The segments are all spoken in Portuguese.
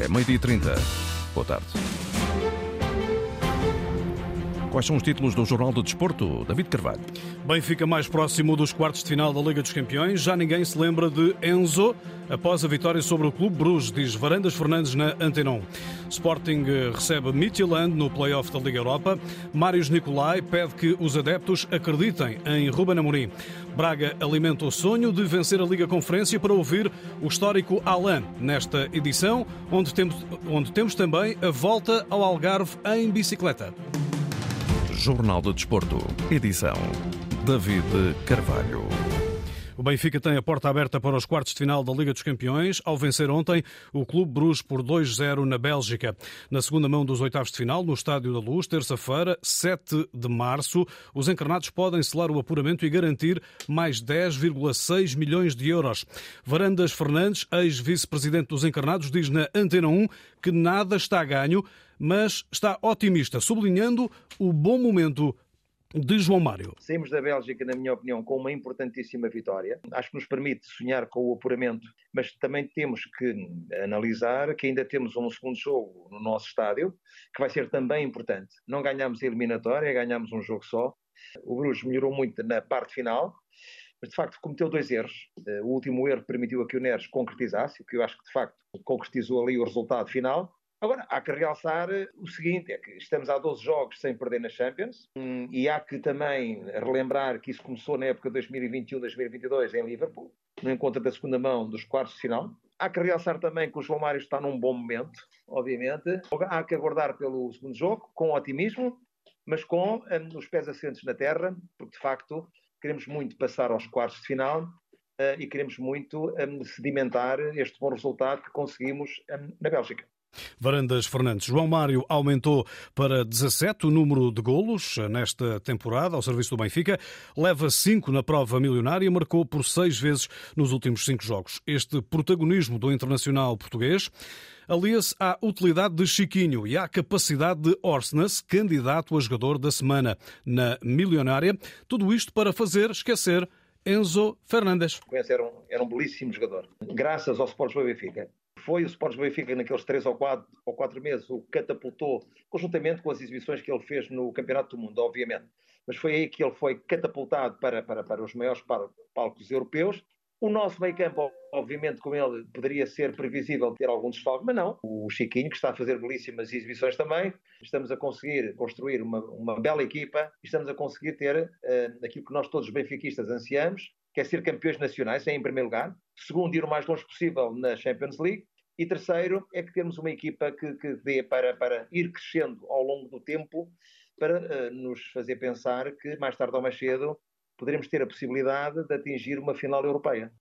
É meio-dia e 30. Boa tarde. Quais são os títulos do Jornal do Desporto? David Carvalho. Benfica mais próximo dos quartos de final da Liga dos Campeões. Já ninguém se lembra de Enzo após a vitória sobre o Clube Bruges, diz Varandas Fernandes na Antena 1. Sporting recebe Midtjylland no play-off da Liga Europa. Mários Nicolai pede que os adeptos acreditem em Ruben Amorim. Braga alimenta o sonho de vencer a Liga Conferência para ouvir o histórico Alain nesta edição, onde temos, onde temos também a volta ao Algarve em bicicleta. Jornal do Desporto, edição David Carvalho. O Benfica tem a porta aberta para os quartos de final da Liga dos Campeões, ao vencer ontem o Clube Bruges por 2-0 na Bélgica. Na segunda mão dos oitavos de final, no Estádio da Luz, terça-feira, 7 de março, os encarnados podem selar o apuramento e garantir mais 10,6 milhões de euros. Varandas Fernandes, ex-vice-presidente dos encarnados, diz na Antena 1 que nada está a ganho, mas está otimista, sublinhando o bom momento de João Mário. Saímos da Bélgica, na minha opinião, com uma importantíssima vitória. Acho que nos permite sonhar com o apuramento, mas também temos que analisar que ainda temos um segundo jogo no nosso estádio, que vai ser também importante. Não ganhamos a eliminatória, ganhamos um jogo só. O Bruges melhorou muito na parte final, mas de facto cometeu dois erros. O último erro permitiu a que o Neres concretizasse, o que eu acho que de facto concretizou ali o resultado final. Agora, há que realçar o seguinte: é que estamos há 12 jogos sem perder na Champions hum, e há que também relembrar que isso começou na época 2021-2022 em Liverpool, no encontro da segunda mão dos quartos de final. Há que realçar também que o João Mário está num bom momento, obviamente. Há que aguardar pelo segundo jogo, com otimismo, mas com um, os pés assentes na terra, porque de facto queremos muito passar aos quartos de final uh, e queremos muito um, sedimentar este bom resultado que conseguimos um, na Bélgica. Varandas Fernandes. João Mário aumentou para 17 o número de golos nesta temporada ao serviço do Benfica. Leva 5 na prova milionária e marcou por 6 vezes nos últimos 5 jogos. Este protagonismo do internacional português alia-se à utilidade de Chiquinho e à capacidade de Orsnes, candidato a jogador da semana na milionária. Tudo isto para fazer esquecer Enzo Fernandes. Era um, era um belíssimo jogador. Graças ao Sporting Benfica, foi o Sporting Benfica naqueles três ou quatro, ou quatro meses o catapultou, conjuntamente com as exibições que ele fez no Campeonato do Mundo, obviamente. Mas foi aí que ele foi catapultado para, para, para os maiores palcos europeus. O nosso meio campo, obviamente, com ele poderia ser previsível ter algum desfalque, mas não. O Chiquinho, que está a fazer belíssimas exibições também, estamos a conseguir construir uma, uma bela equipa e estamos a conseguir ter uh, aquilo que nós todos os benfiquistas ansiamos, que é ser campeões nacionais, em primeiro lugar. Segundo, ir o mais longe possível na Champions League. E terceiro, é que temos uma equipa que, que dê para, para ir crescendo ao longo do tempo, para uh, nos fazer pensar que mais tarde ou mais cedo poderemos ter a possibilidade de atingir uma final europeia.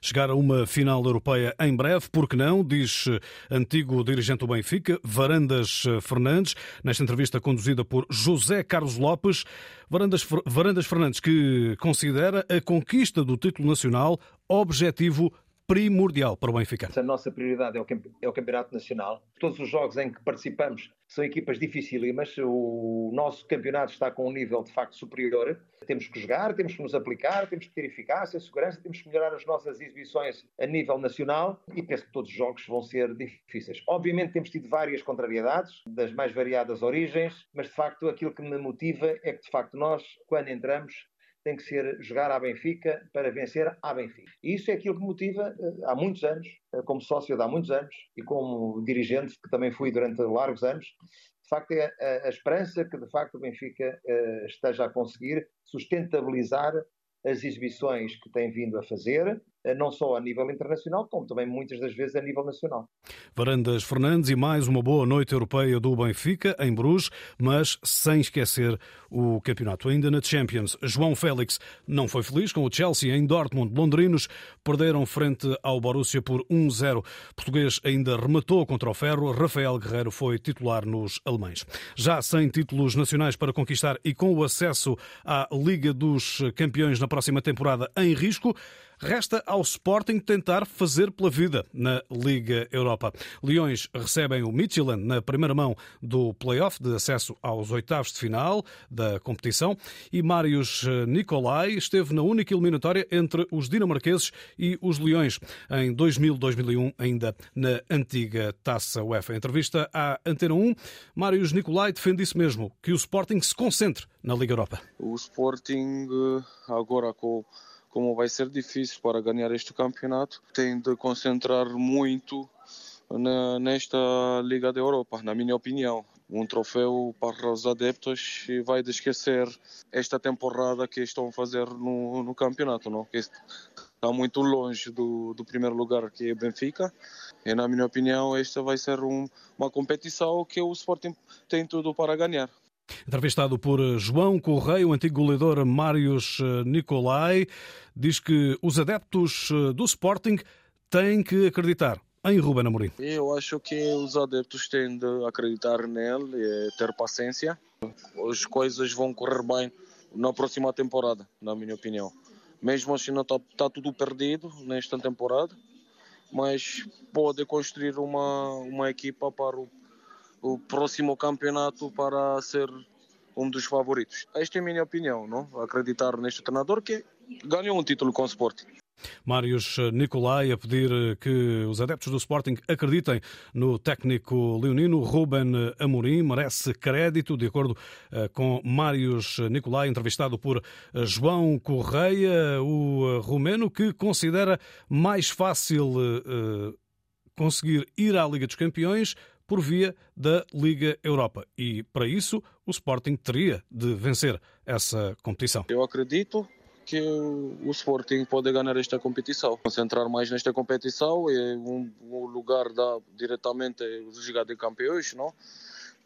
Chegar a uma final europeia em breve, porque não, diz antigo dirigente do Benfica, Varandas Fernandes, nesta entrevista conduzida por José Carlos Lopes. Varandas, Varandas Fernandes, que considera a conquista do título nacional objetivo primordial para o Benfica. A nossa prioridade é o, é o Campeonato Nacional. Todos os jogos em que participamos são equipas dificílimas. O nosso campeonato está com um nível de facto superior. Temos que jogar, temos que nos aplicar, temos que ter eficácia, segurança, temos que melhorar as nossas exibições a nível nacional e penso que todos os jogos vão ser difíceis. Obviamente temos tido várias contrariedades, das mais variadas origens, mas de facto aquilo que me motiva é que de facto nós, quando entramos, tem que ser jogar à Benfica para vencer à Benfica. E isso é aquilo que motiva eh, há muitos anos, eh, como sócio de há muitos anos e como dirigente, que também fui durante largos anos. De facto, é a, a esperança que de facto o Benfica uh, esteja a conseguir sustentabilizar as exibições que tem vindo a fazer, eh, não só a nível internacional, como também muitas das vezes a nível nacional. Varandas Fernandes e mais uma boa noite europeia do Benfica em Bruges, mas sem esquecer o campeonato. Ainda na Champions, João Félix não foi feliz com o Chelsea em Dortmund. Londrinos perderam frente ao Borussia por 1-0. Português ainda rematou contra o ferro. Rafael Guerreiro foi titular nos alemães. Já sem títulos nacionais para conquistar e com o acesso à Liga dos Campeões na próxima temporada em risco, Resta ao Sporting tentar fazer pela vida na Liga Europa. Leões recebem o Midtjylland na primeira mão do play-off de acesso aos oitavos de final da competição e Marius Nicolai esteve na única eliminatória entre os dinamarqueses e os Leões em 2000-2001, ainda na antiga Taça UEFA. Em entrevista à Antena 1, Marius Nicolai defende isso mesmo, que o Sporting se concentre na Liga Europa. O Sporting eh, agora com como vai ser difícil para ganhar este campeonato, tem de concentrar muito na, nesta Liga da Europa, na minha opinião. Um troféu para os adeptos e vai de esquecer esta temporada que estão a fazer no, no campeonato, não? que está muito longe do, do primeiro lugar que é Benfica. E na minha opinião, esta vai ser um, uma competição que o Sporting tem tudo para ganhar. Entrevistado por João Correia, o antigo goleador Marius Nicolai, diz que os adeptos do Sporting têm que acreditar em Ruben Amorim. Eu acho que os adeptos têm de acreditar nele e ter paciência. As coisas vão correr bem na próxima temporada, na minha opinião. Mesmo assim não está, está tudo perdido nesta temporada, mas pode construir uma, uma equipa para o o próximo campeonato para ser um dos favoritos. Esta é a minha opinião, não? Acreditar neste treinador que ganhou um título com o Sporting. Mários Nicolai a pedir que os adeptos do Sporting acreditem no técnico leonino Ruben Amorim, merece crédito, de acordo eh, com Mários Nicolai, entrevistado por eh, João Correia, o romeno que considera mais fácil eh, conseguir ir à Liga dos Campeões por via da Liga Europa. E para isso o Sporting teria de vencer essa competição. Eu acredito que o Sporting pode ganhar esta competição. Concentrar mais nesta competição é um, um lugar da diretamente os de Campeões, não?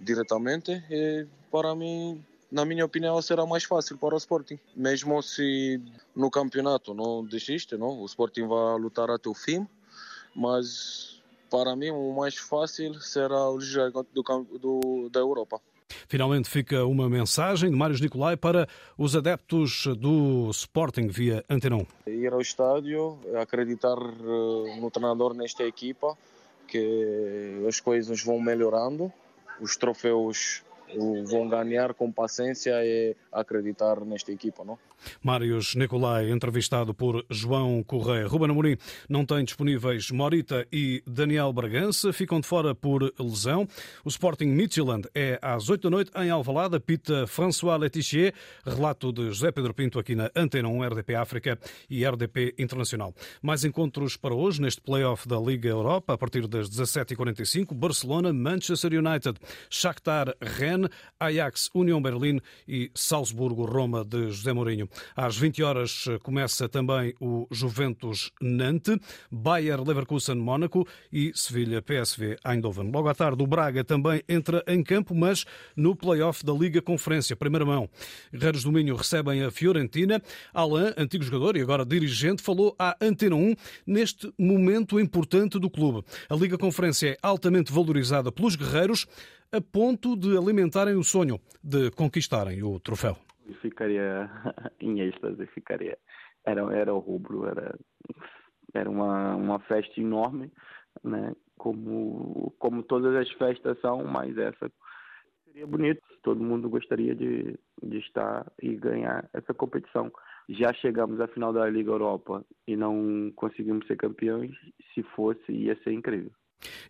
Diretamente. E para mim, na minha opinião, será mais fácil para o Sporting. Mesmo se no campeonato não desiste, não? O Sporting vai lutar até o fim, mas para mim, o mais fácil será o gigante do, do, da Europa. Finalmente fica uma mensagem de Mário Nicolai para os adeptos do Sporting via Antena 1. Ir ao estádio, acreditar eh, no treinador nesta equipa, que as coisas vão melhorando, os troféus vão ganhar com paciência e acreditar nesta equipa, não? Mários Nicolai, entrevistado por João Correia. Ruben Amorim não tem disponíveis Morita e Daniel Bragança, ficam de fora por lesão. O Sporting Midtjylland é às 8 da noite em Alvalade, pita François Letichier, relato de José Pedro Pinto aqui na Antena 1 RDP África e RDP Internacional. Mais encontros para hoje neste play-off da Liga Europa, a partir das 17h45, Barcelona, Manchester United, Shakhtar, Rennes, Ajax, União Berlim e Salzburgo-Roma de José Mourinho. Às 20 horas eh, começa também o Juventus Nantes, Bayer Leverkusen Mónaco e Sevilha PSV Eindhoven. Logo à tarde o Braga também entra em campo, mas no play-off da Liga Conferência, primeira mão. Guerreiros do Minho recebem a Fiorentina. Alain, antigo jogador e agora dirigente, falou à Antena 1 neste momento importante do clube. A Liga Conferência é altamente valorizada pelos guerreiros a ponto de alimentarem o sonho de conquistarem o troféu ficaria em êxtase, ficaria. Era, era o rubro, era, era uma, uma festa enorme, né? Como, como todas as festas são, mas essa seria bonito. Todo mundo gostaria de, de estar e ganhar essa competição. Já chegamos à final da Liga Europa e não conseguimos ser campeões. Se fosse, ia ser incrível.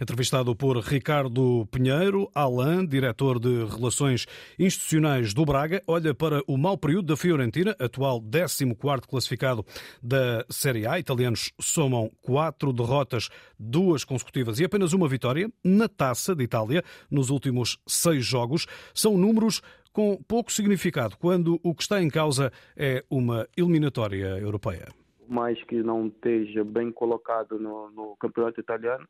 Entrevistado por Ricardo Pinheiro, Alain, diretor de Relações Institucionais do Braga, olha para o mau período da Fiorentina, atual 14 classificado da Série A. Italianos somam quatro derrotas, duas consecutivas e apenas uma vitória na Taça de Itália nos últimos seis jogos. São números com pouco significado quando o que está em causa é uma eliminatória europeia. Mais que não esteja bem colocado no, no campeonato italiano,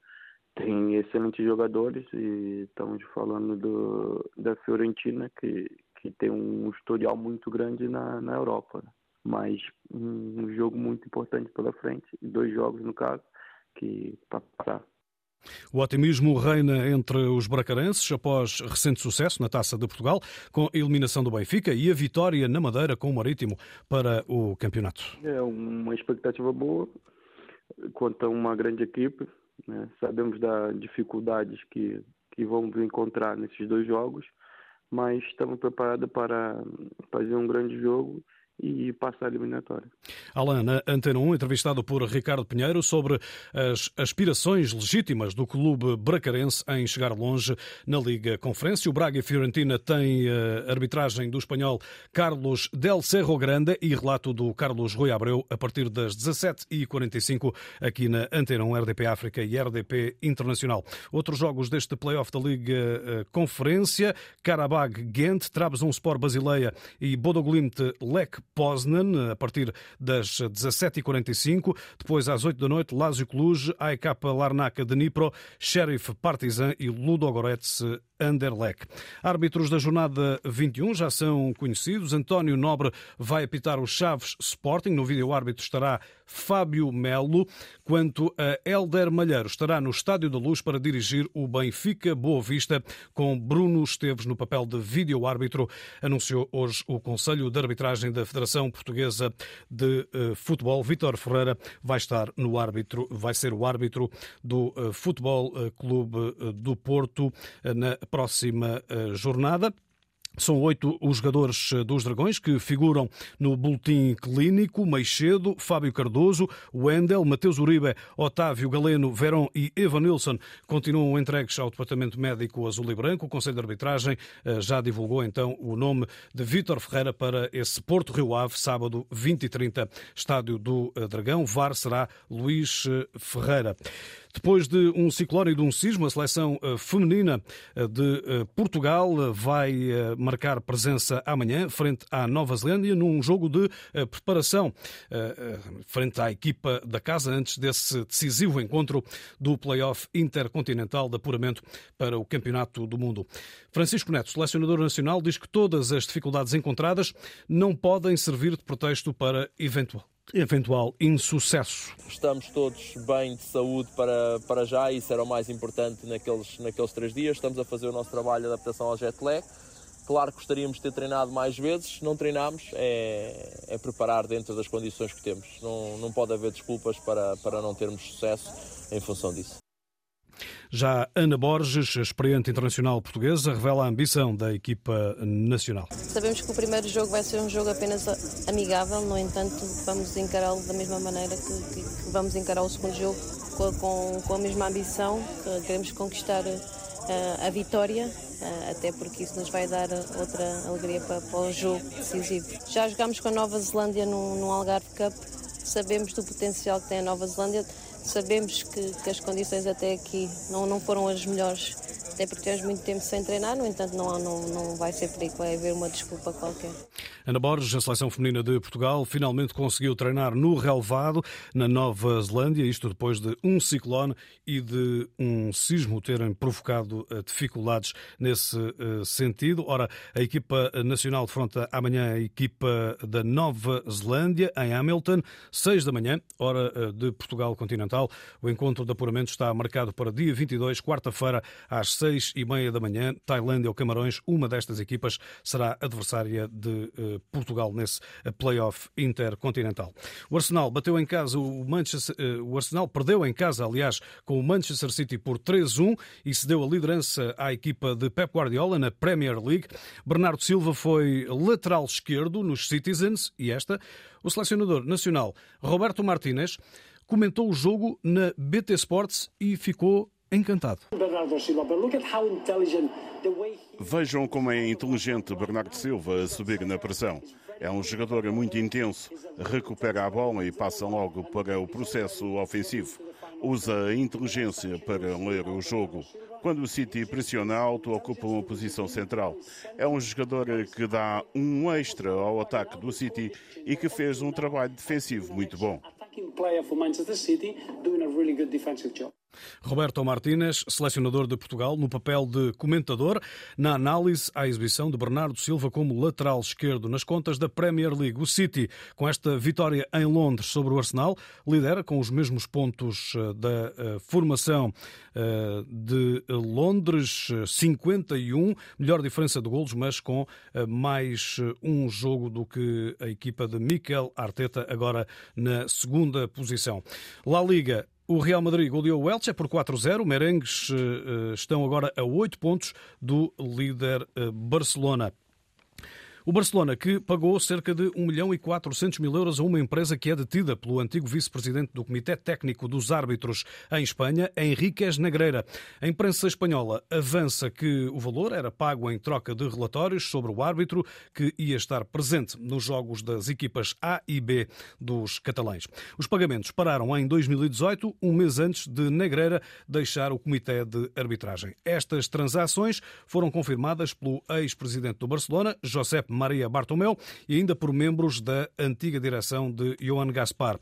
tem excelentes jogadores e estamos falando do, da Fiorentina que, que tem um historial muito grande na, na Europa. Né? Mas um, um jogo muito importante pela frente, dois jogos no caso, que para passar. O otimismo reina entre os bracarenses após recente sucesso na Taça de Portugal, com a eliminação do Benfica e a vitória na Madeira com o Marítimo para o campeonato. É uma expectativa boa quanto a uma grande equipe. Né? Sabemos das dificuldades que, que vamos encontrar nesses dois jogos, mas estamos preparados para fazer um grande jogo e passa a eliminatória. Alain, na Antena 1, entrevistado por Ricardo Pinheiro sobre as aspirações legítimas do clube bracarense em chegar longe na Liga Conferência. O Braga e Fiorentina têm eh, arbitragem do espanhol Carlos Del Cerro Grande e relato do Carlos Rui Abreu a partir das 17h45 aqui na Antena 1, RDP África e RDP Internacional. Outros jogos deste play-off da Liga eh, Conferência, Karabag Ghent, Trabzonspor Basileia e Bodoglimt Lek Poznan, a partir das 17h45. Depois, às 8 da noite, Lazio Cluj, AEK Larnaca de Dnipro, Sheriff Partizan e Ludogorets Anderlecht. Árbitros da jornada 21 já são conhecidos. António Nobre vai apitar o Chaves Sporting. No vídeo árbitro estará Fábio Melo. Quanto a Helder Malheiro, estará no Estádio da Luz para dirigir o Benfica Boa Vista, com Bruno Esteves no papel de vídeo árbitro, anunciou hoje o Conselho de Arbitragem da Federação Portuguesa de eh, Futebol. Vítor Ferreira vai estar no árbitro, vai ser o árbitro do eh, Futebol eh, Clube do Porto na próxima jornada. São oito os jogadores eh, dos Dragões que figuram no boletim clínico. Meixedo, Fábio Cardoso, Wendel, Mateus Uribe, Otávio Galeno, Verón e Evanilson continuam entregues ao Departamento Médico Azul e Branco. O Conselho de Arbitragem eh, já divulgou então o nome de Vítor Ferreira para esse Porto Rio Ave, sábado 20 e 30, estádio do Dragão. VAR será Luís Ferreira. Depois de um ciclone e de um sismo, a seleção eh, feminina eh, de eh, Portugal vai marcar presença amanhã frente à Nova Zelândia num jogo de preparação frente à equipa da casa antes desse decisivo encontro do play-off intercontinental de apuramento para o Campeonato do Mundo. Francisco Neto, selecionador nacional, diz que todas as dificuldades encontradas não podem servir de pretexto para eventual eventual insucesso. Estamos todos bem de saúde para, para já, isso era o mais importante naqueles, naqueles três dias. Estamos a fazer o nosso trabalho de adaptação ao jet lag. Claro que gostaríamos de ter treinado mais vezes, não treinámos, é, é preparar dentro das condições que temos. Não, não pode haver desculpas para, para não termos sucesso em função disso. Já Ana Borges, experiente internacional portuguesa, revela a ambição da equipa nacional. Sabemos que o primeiro jogo vai ser um jogo apenas amigável, no entanto, vamos encará-lo da mesma maneira que, que, vamos encarar o segundo jogo, com, com, com a mesma ambição, que queremos conquistar a vitória, até porque isso nos vai dar outra alegria para, para o jogo decisivo. Já jogámos com a Nova Zelândia no, no Algarve Cup, sabemos do potencial que tem a Nova Zelândia Sabemos que, que as condições até aqui não, não foram as melhores, até porque temos muito tempo sem treinar, no entanto não, não, não vai ser perigo, vai haver uma desculpa qualquer. Ana Borges, a seleção feminina de Portugal, finalmente conseguiu treinar no relevado, na Nova Zelândia, isto depois de um ciclone e de um sismo terem provocado eh, dificuldades nesse eh, sentido. Ora, a equipa nacional defronta amanhã a equipa da Nova Zelândia, em Hamilton, 6 da manhã, hora eh, de Portugal continental. O encontro de apuramento está marcado para dia 22, quarta-feira, às 6 e meia da manhã. Tailândia ou Camarões, uma destas equipas, será adversária de Portugal nesse playoff intercontinental. O Arsenal bateu em casa o Manchester, eh, o Arsenal perdeu em casa, aliás, com o Manchester City por 3-1 e cedeu a liderança à equipa de Pep Guardiola na Premier League. Bernardo Silva foi lateral esquerdo nos Citizens e esta, o selecionador nacional Roberto Martínez comentou o jogo na BT Sports e ficou encantado. Vejam como é inteligente Bernardo Silva a subir na pressão. É um jogador muito intenso, recupera a bola e passa logo para o processo ofensivo. Usa a inteligência para ler o jogo. Quando o City pressiona alto, ocupa uma posição central. É um jogador que dá um extra ao ataque do City e que fez um trabalho defensivo muito bom. Roberto Martínez, selecionador de Portugal, no papel de comentador, na análise à exibição de Bernardo Silva como lateral esquerdo nas contas da Premier League. O City, com esta vitória em Londres sobre o Arsenal, lidera com os mesmos pontos eh, da eh, formação eh, de Londres, 51, melhor diferença de golos, mas com mais um jogo do que a equipa de Mikel Arteta, agora na segunda posição. La Liga, o Real Madrid goleou o Elche por 4-0. Merengues eh, estão agora a 8 pontos do líder eh, Barcelona. O Barcelona, que pagou cerca de 1 milhão e 400 mil euros a uma empresa que é detida pelo antigo vice-presidente do Comitê Técnico dos Árbitros em Espanha, Henriquez Negreira. A imprensa espanhola avança que o valor era pago em troca de relatórios sobre o árbitro que ia estar presente nos jogos das equipas A e B dos catalães. Os pagamentos pararam em 2018, um mês antes de Negreira deixar o Comitê de Arbitragem. Estas transações foram confirmadas pelo ex-presidente do Barcelona, Josep Maria Bartomeu e ainda por membros da antiga direção de Johan Gaspar.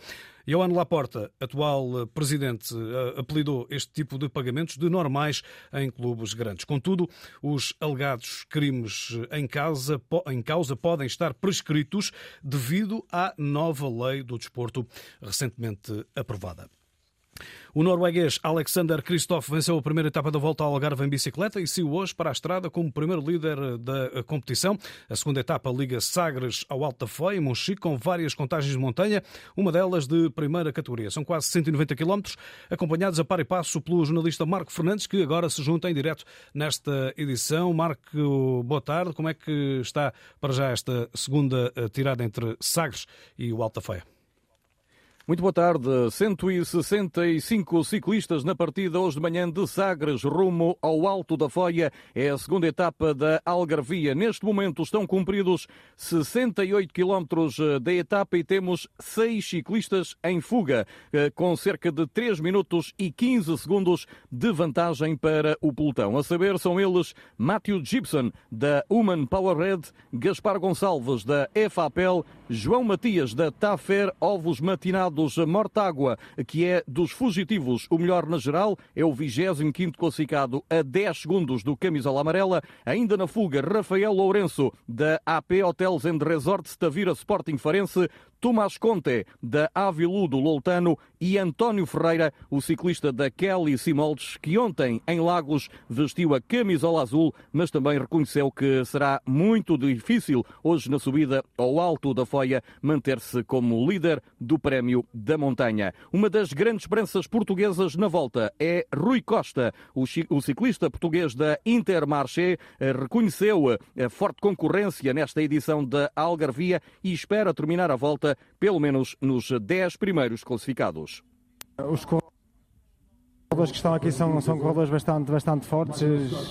Johan Laporta, atual presidente, eh, apelidou este tipo de pagamentos de normais em clubes grandes. Contudo, os alegados crimes em causa, em causa podem estar prescritos devido à nova lei do desporto recentemente aprovada. O norueguês Alexander Kristoff venceu a primeira etapa da volta ao Algarve em bicicleta e saiu hoje para a estrada como primeiro líder da competição. A segunda etapa liga Sagres ao Alta Foia, em Monchique, com várias contagens de montanha, uma delas de primeira categoria. São quase 190 quilómetros, acompanhados a par e passo pelo jornalista Marco Fernandes, que agora se junta em direto nesta edição. Marco, boa tarde. Como é que está para já esta segunda eh, tirada entre Sagres e o Alta Foia? Muito boa tarde. 165 ciclistas na partida hoje de manhã de Sagres rumo ao Alto da Foia. É a segunda etapa da Algarvia. Neste momento estão cumpridos 68 quilómetros da etapa e temos seis ciclistas em fuga, eh, com cerca de 3 minutos e 15 segundos de vantagem para o pelotão. A saber, são eles Matthew Gibson, da Human Power Red, Gaspar Gonçalves, da FAPEL, João Matias, da Tafer Ovos Matinados, dos Mortágua, que é dos fugitivos o melhor na geral, é o 25º classificado a 10 segundos do camisola amarela. Ainda na fuga, Rafael Lourenço, da AP Hotels and Resorts Tavira Sporting Farense, Tomás Conte, da Avilu do Loutano e António Ferreira, o ciclista da Kelly Simoldes, que ontem em Lagos vestiu a camisola azul, mas também reconheceu que será muito difícil hoje na subida ao alto da Foia manter-se como líder do Prémio da Montanha. Uma das grandes esperanças portuguesas na volta é Rui Costa, o ciclista português da Intermarché, eh, reconheceu a forte concorrência nesta edição da Algarvia e espera terminar a volta pelo menos nos 10 primeiros classificados. Os corredores que estão aqui são, são corredores bastante, bastante fortes.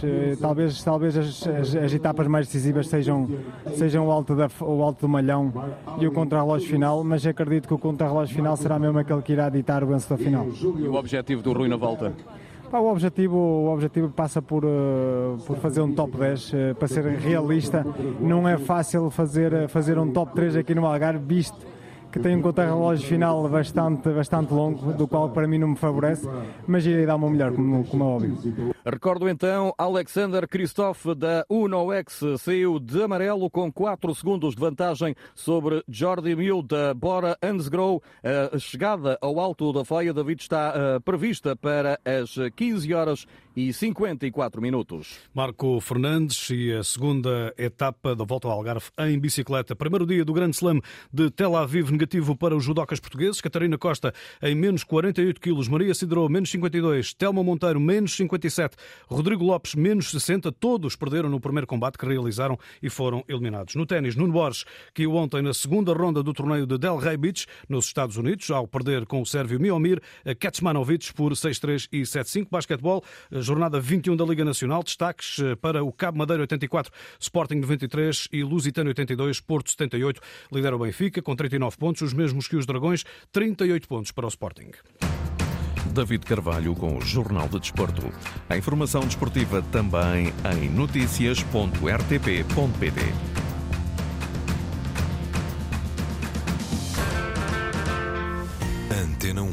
Eh, talvez, talvez as, as, as, etapas mais decisivas sejam, sejam o, alto da, o alto do Malhão e o contrarrelógio final, mas acredito que o contrarrelógio final será mesmo aquele que irá ditar o vencedor final. E o objetivo do Rui na volta? O, objetivo, o objetivo passa por, uh, por fazer um top 10, uh, eh, para ser realista. Não é fácil fazer, fazer um top 3 aqui no Algarve, visto que tem um contra-relógio final bastante, bastante longo, do qual para mim não me favorece, mas irei dar uma melhor, como, como é óbvio. Recordo então, Alexander Christophe da UNOX saiu de amarelo com 4 segundos de vantagem sobre Jordi Miu da Bora Hansgrohe. A chegada ao alto da Foia, David, está uh, prevista para as 15 horas e 54 minutos. Marco Fernandes e a segunda etapa da volta ao Algarve em bicicleta. Primeiro dia do Grande Slam de Tel Aviv negativo para os judocas portugueses. Catarina Costa em menos 48 quilos, Maria Cidrou menos 52, Telma Monteiro menos 57, Rodrigo Lopes menos 60. Todos perderam no primeiro combate que realizaram e foram eliminados. No ténis, Nuno Borges caiu ontem na segunda ronda do torneio de Delray Beach, nos Estados Unidos, ao perder com o sérvio Miomir Kecmanovic por 6-3 e 7-5. Basquetebol, jornada 21 da Liga Nacional. Destaques eh, para o Cabo Madeira 84, Sporting 93 e Lusitano 82, Porto 78. Lidera o Benfica com 39 pontos, os mesmos que os Dragões, 38 pontos para o Sporting. David Carvalho com o Jornal de Desporto. A informação desportiva também em notícias.rtp.pt. Antena 1.